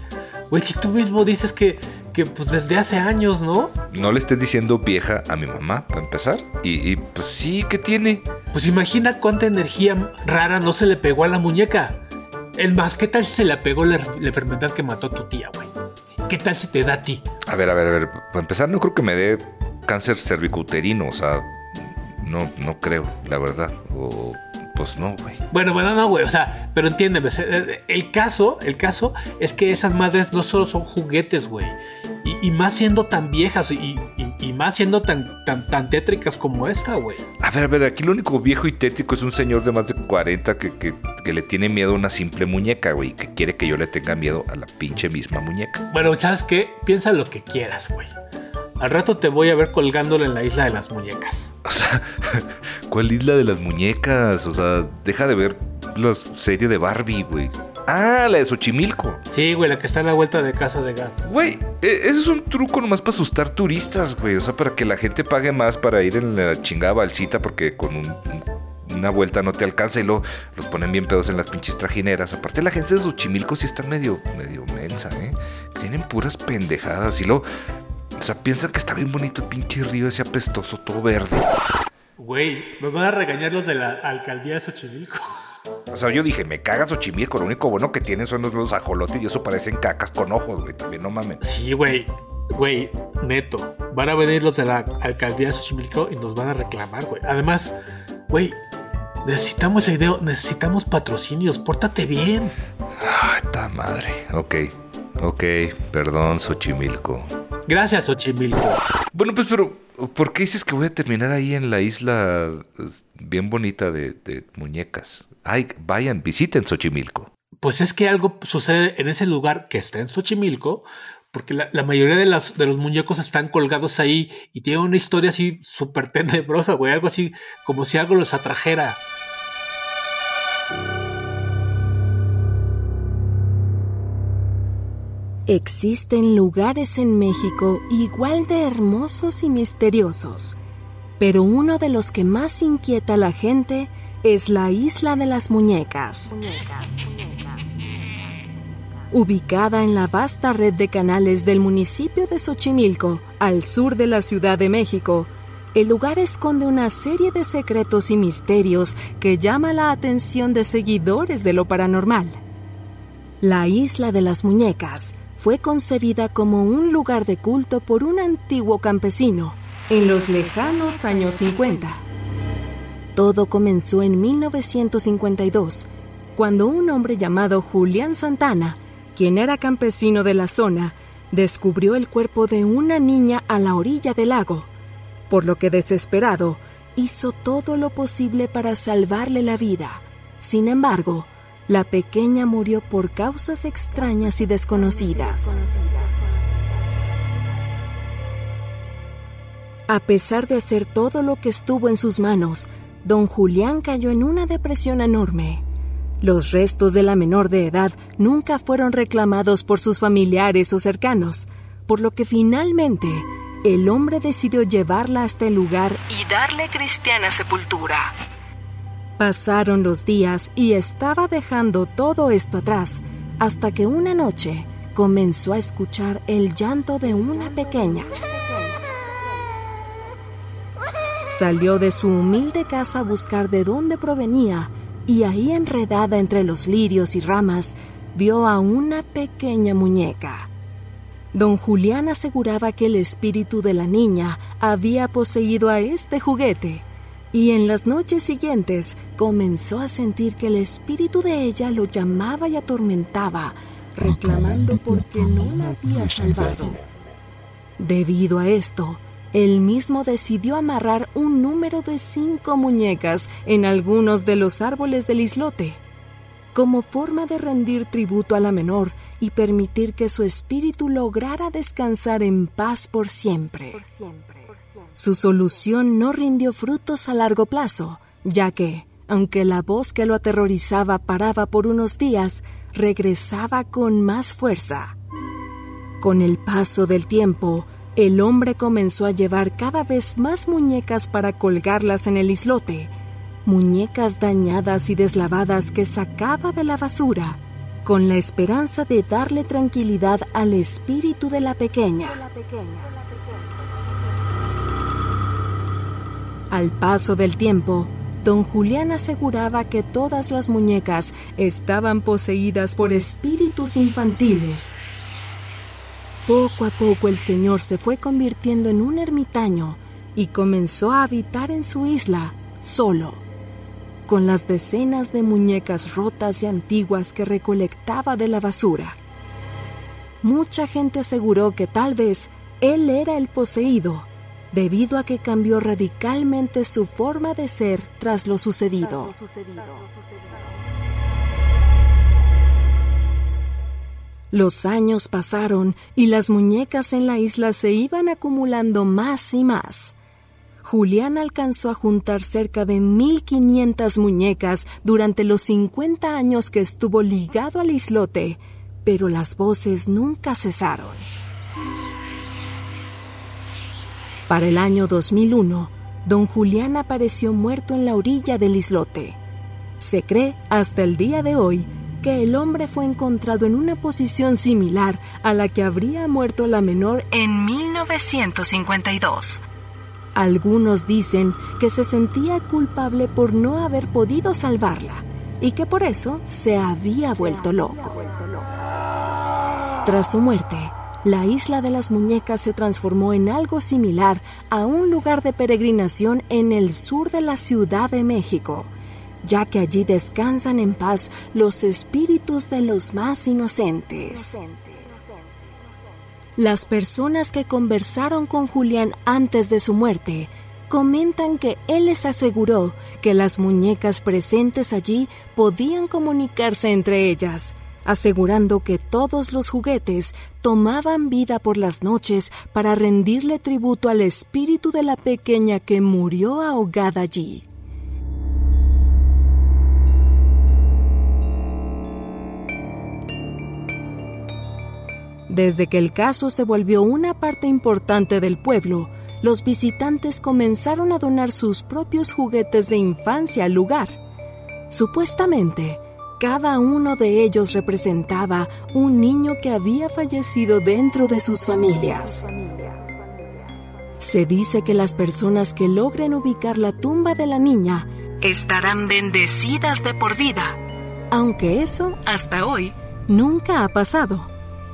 Güey, si tú mismo dices que, que pues desde hace años, ¿no? No le estés diciendo vieja a mi mamá, para empezar. Y, pues sí, ¿qué tiene? Pues imagina cuánta energía rara no se le pegó a la muñeca. El más, ¿qué tal si se le pegó la, la enfermedad que mató a tu tía, güey? ¿Qué tal si te da a ti? A ver, a ver, a ver. Para empezar, no creo que me dé cáncer cervicouterino. O sea, no, no creo, la verdad. O pues no, güey. Bueno, bueno, no, güey. O sea, pero entiéndeme. El caso, el caso es que esas madres no solo son juguetes, güey. Y, más siendo tan viejas y, más siendo tan, tan, tan tétricas como esta, güey. A ver, a ver, aquí lo único viejo y tétrico es un señor de más de 40 que, que, que le tiene miedo a una simple muñeca, güey. Que quiere que yo le tenga miedo a la pinche misma muñeca. Bueno, ¿sabes qué? Piensa lo que quieras, güey. Al rato te voy a ver colgándolo en la isla de las muñecas. O sea, [LAUGHS] ¿cuál isla de las muñecas? O sea, deja de ver la serie de Barbie, güey. Ah, la de Xochimilco. Sí, güey, la que está en la vuelta de casa de Gaf. Güey, e, ese es un truco nomás para asustar turistas, güey. O sea, para que la gente pague más para ir en la chingada balsita porque con una vuelta no te alcanza y luego los ponen bien pedos en las pinches trajineras. Aparte, la gente de Xochimilco sí está medio, medio mensa, ¿eh? Tienen puras pendejadas y luego o sea, piensan que está bien bonito el pinche río ese apestoso, todo verde. Güey, nos van a regañar los de la alcaldía de Xochimilco. [LAUGHS] O sea, yo dije, me cagas Xochimilco, lo único bueno que tienen son los, ajolotes y eso parecen cacas con ojos, güey, también no mames. Sí, güey, güey, neto, van a venir los de la alcaldía de Xochimilco y nos van a reclamar, güey. Además, güey, necesitamos idea, necesitamos patrocinios, pórtate bien. Ay, ta madre, ok. Ok, perdón, Xochimilco. Gracias, Xochimilco. Bueno, pues, pero, ¿por qué dices que voy a terminar ahí en la isla bien bonita de, de muñecas? Ay, vayan, visiten Xochimilco. Pues es que algo sucede en ese lugar que está en Xochimilco, porque la, mayoría de, las, de los muñecos están colgados ahí y tienen una historia así súper tenebrosa, güey, algo así como si algo los atrajera. Existen lugares en México igual de hermosos y misteriosos, pero uno de los que más inquieta a la gente es la Isla de las Muñecas. Ubicada en la vasta red de canales del municipio de Xochimilco, al sur de la Ciudad de México, el lugar esconde una serie de secretos y misterios que llama la atención de seguidores de lo paranormal. La Isla de las Muñecas fue concebida como un lugar de culto por un antiguo campesino en los lejanos años 50. Todo comenzó en 1952, cuando un hombre llamado Julián Santana, quien era campesino de la zona, descubrió el cuerpo de una niña a la orilla del lago, por lo que desesperado hizo todo lo posible para salvarle la vida. Sin embargo, la pequeña murió por causas extrañas y desconocidas. A pesar de hacer todo lo que estuvo en sus manos, don Julián cayó en una depresión enorme. Los restos de la menor de edad nunca fueron reclamados por sus familiares o cercanos, por lo que finalmente el hombre decidió llevarla hasta el lugar y darle cristiana sepultura. Pasaron los días y estaba dejando todo esto atrás hasta que una noche comenzó a escuchar el llanto de una pequeña. Salió de su humilde casa a buscar de dónde provenía y ahí enredada entre los lirios y ramas vio a una pequeña muñeca. Don Julián aseguraba que el espíritu de la niña había poseído a este juguete y en las noches siguientes comenzó a sentir que el espíritu de ella lo llamaba y atormentaba, reclamando porque no la había salvado. Debido a esto, él mismo decidió amarrar un número de cinco muñecas en algunos de los árboles del islote, como forma de rendir tributo a la menor y permitir que su espíritu lograra descansar en paz por siempre. Por siempre. Su solución no rindió frutos a largo plazo, ya que, aunque la voz que lo aterrorizaba paraba por unos días, regresaba con más fuerza. Con el paso del tiempo, el hombre comenzó a llevar cada vez más muñecas para colgarlas en el islote, muñecas dañadas y deslavadas que sacaba de la basura, con la esperanza de darle tranquilidad al espíritu de la pequeña. Al paso del tiempo, don Julián aseguraba que todas las muñecas estaban poseídas por espíritus infantiles. Poco a poco el señor se fue convirtiendo en un ermitaño y comenzó a habitar en su isla solo, con las decenas de muñecas rotas y antiguas que recolectaba de la basura. Mucha gente aseguró que tal vez él era el poseído debido a que cambió radicalmente su forma de ser tras lo sucedido. Los años pasaron y las muñecas en la isla se iban acumulando más y más. Julián alcanzó a juntar cerca de 1.500 muñecas durante los 50 años que estuvo ligado al islote, pero las voces nunca cesaron. Para el año 2001, don Julián apareció muerto en la orilla del islote. Se cree hasta el día de hoy que el hombre fue encontrado en una posición similar a la que habría muerto la menor en 1952. Algunos dicen que se sentía culpable por no haber podido salvarla y que por eso se había vuelto loco. Tras su muerte, la isla de las muñecas se transformó en algo similar a un lugar de peregrinación en el sur de la Ciudad de México, ya que allí descansan en paz los espíritus de los más inocentes. Las personas que conversaron con Julián antes de su muerte comentan que él les aseguró que las muñecas presentes allí podían comunicarse entre ellas, asegurando que todos los juguetes tomaban vida por las noches para rendirle tributo al espíritu de la pequeña que murió ahogada allí. Desde que el caso se volvió una parte importante del pueblo, los visitantes comenzaron a donar sus propios juguetes de infancia al lugar. Supuestamente, cada uno de ellos representaba un niño que había fallecido dentro de sus familias. Se dice que las personas que logren ubicar la tumba de la niña estarán bendecidas de por vida, aunque eso, hasta hoy, nunca ha pasado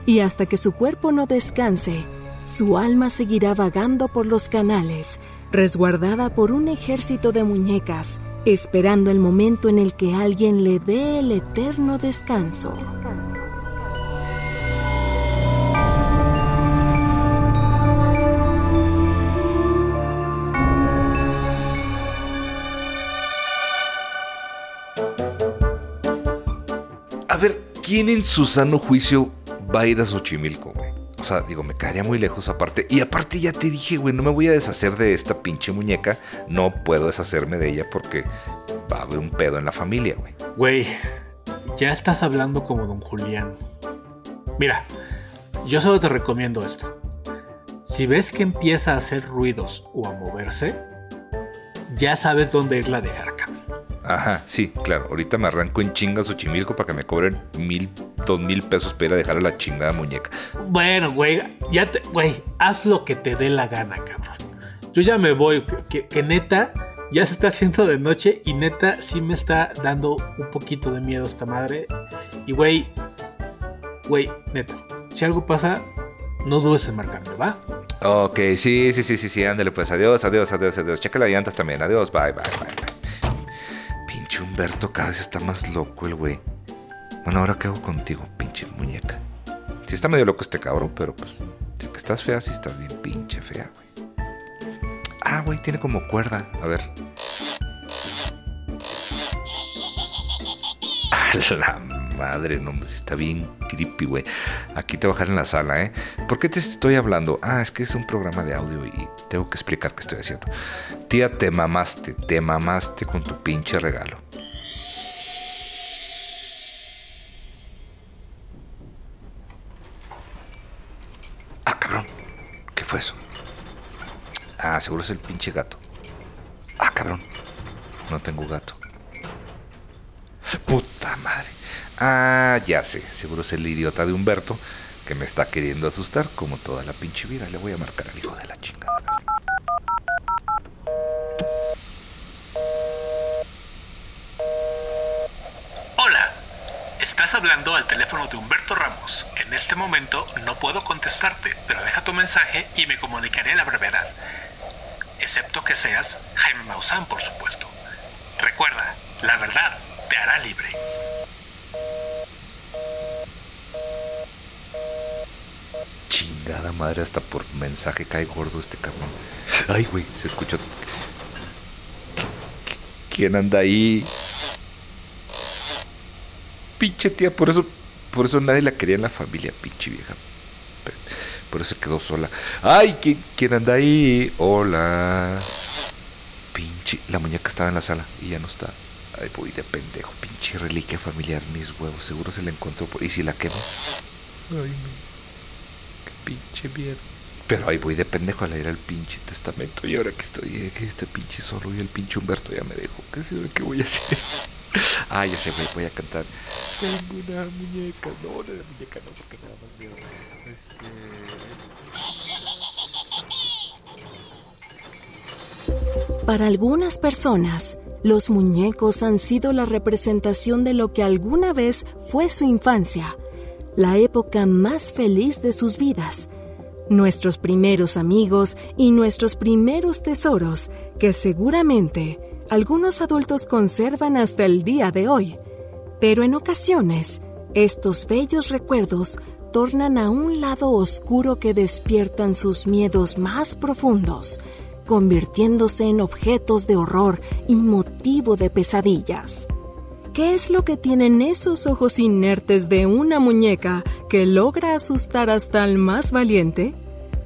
y hasta que su cuerpo no descanse, su alma seguirá vagando por los canales, resguardada por un ejército de muñecas, esperando el momento en el que alguien le dé el eterno descanso. A ver, ¿quién en su sano juicio va a ir a Xochimilco, güey. O sea, digo, me quedaría muy lejos aparte. Y aparte ya te dije, güey, no me voy a deshacer de esta pinche muñeca. No puedo deshacerme de ella porque va a haber un pedo en la familia, güey. Güey, ya estás hablando como don Julián. Mira, yo solo te recomiendo esto. Si ves que empieza a hacer ruidos o a moverse, ya sabes dónde irla a dejar, cabrón. Ajá, sí, claro. Ahorita me arranco en chinga Xochimilco para que me cobren mil, dos mil pesos para ir a dejar a la chingada muñeca. Bueno, güey, ya te, güey, haz lo que te dé la gana, cabrón. Yo ya me voy, que, que neta, ya se está haciendo de noche y neta sí me está dando un poquito de miedo esta madre. Y güey, güey, neto, si algo pasa, no dudes en marcarme, ¿va? Ok, sí, sí, sí, sí, sí, ándale pues. Adiós, adiós, adiós, adiós. Checa las llantas también. Adiós, bye, bye, bye, bye. Humberto cada vez está más loco el güey. Bueno, ahora qué hago contigo, pinche muñeca. Sí está medio loco este cabrón, pero pues, ya que estás fea, sí estás bien pinche fea, güey. Ah, güey, tiene como cuerda. A ver. [LAUGHS] A la madre, no, pues está bien creepy, güey. Aquí te voy a bajar en la sala, ¿eh? ¿Por qué te estoy hablando? Ah, es que es un programa de audio y tengo que explicar qué estoy haciendo. Tía, te mamaste, te mamaste con tu pinche regalo. Ah, cabrón. ¿Qué fue eso? Ah, seguro es el pinche gato. Ah, cabrón. No tengo gato. Puta madre. Ah, ya sé. Seguro es el idiota de Humberto que me está queriendo asustar como toda la pinche vida. Le voy a marcar al hijo de la chingada. Hola, estás hablando al teléfono de Humberto Ramos. En este momento no puedo contestarte, pero deja tu mensaje y me comunicaré la brevedad. Excepto que seas Jaime Maussan, por supuesto. Recuerda, la verdad te hará libre. Chingada madre, hasta por mensaje cae gordo este cabrón. Ay, güey, se escuchó. ¿Quién anda ahí? Pinche tía, por eso, por eso nadie la quería en la familia, pinche vieja. Por eso se quedó sola. Ay, ¿quién, quién anda ahí? Hola. Pinche, la muñeca estaba en la sala y ya no está. Ay, voy de pendejo, pinche reliquia familiar, mis huevos. Seguro se la encontró. por- ¿Y si la quemo? Ay, no. Pinche mierda. Pero ahí voy de pendejo a leer el pinche testamento. Y ahora que estoy, eh, que estoy pinche solo y el pinche Humberto ya me dejó. ¿Qué, sé- qué voy a hacer? [LAUGHS] ah, ya sé, voy a cantar. Tengo una muñeca. No, no, la muñeca no, porque me da más miedo. Este. Para algunas personas, los muñecos han sido la representación de lo que alguna vez fue su infancia, la época más feliz de sus vidas, nuestros primeros amigos y nuestros primeros tesoros que seguramente algunos adultos conservan hasta el día de hoy. Pero en ocasiones, Estos bellos recuerdos tornan a un lado oscuro que despiertan sus miedos más profundos, convirtiéndose en objetos de horror y motivo de pesadillas. ¿Qué es lo que tienen esos ojos inertes de una muñeca que logra asustar hasta al más valiente?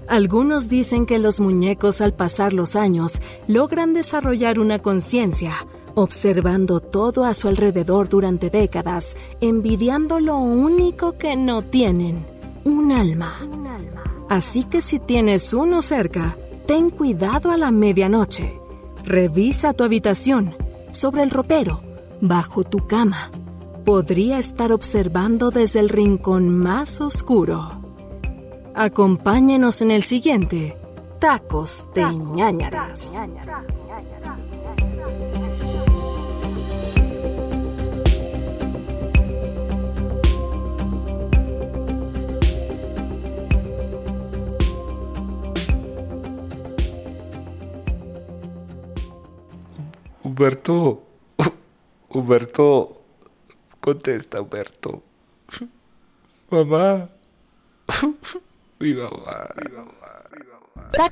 Algunos dicen que los muñecos al pasar los años logran desarrollar una conciencia, observando todo a su alrededor durante décadas, envidiando lo único que no tienen, un alma. Así que si tienes uno cerca, ten cuidado a la medianoche. Revisa tu habitación, sobre el ropero, bajo tu cama. Podría estar observando desde el rincón más oscuro. Acompáñenos en el siguiente Tacos de ñañaras. Humberto. Humberto. Contesta, Humberto. Mamá. Mi mamá.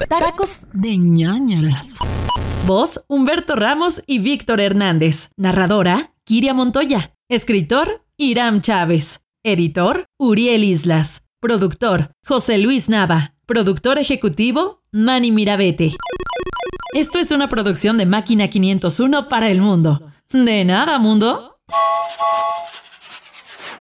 Tacos de ñañaras. Voz, Humberto Ramos y Víctor Hernández. Narradora, Kiria Montoya. Escritor, Iram Chávez. Editor, Uriel Islas. Productor, José Luis Nava. Productor ejecutivo, Manny Mirabete. Esto es una producción de Máquina 501 para el mundo. De nada, mundo.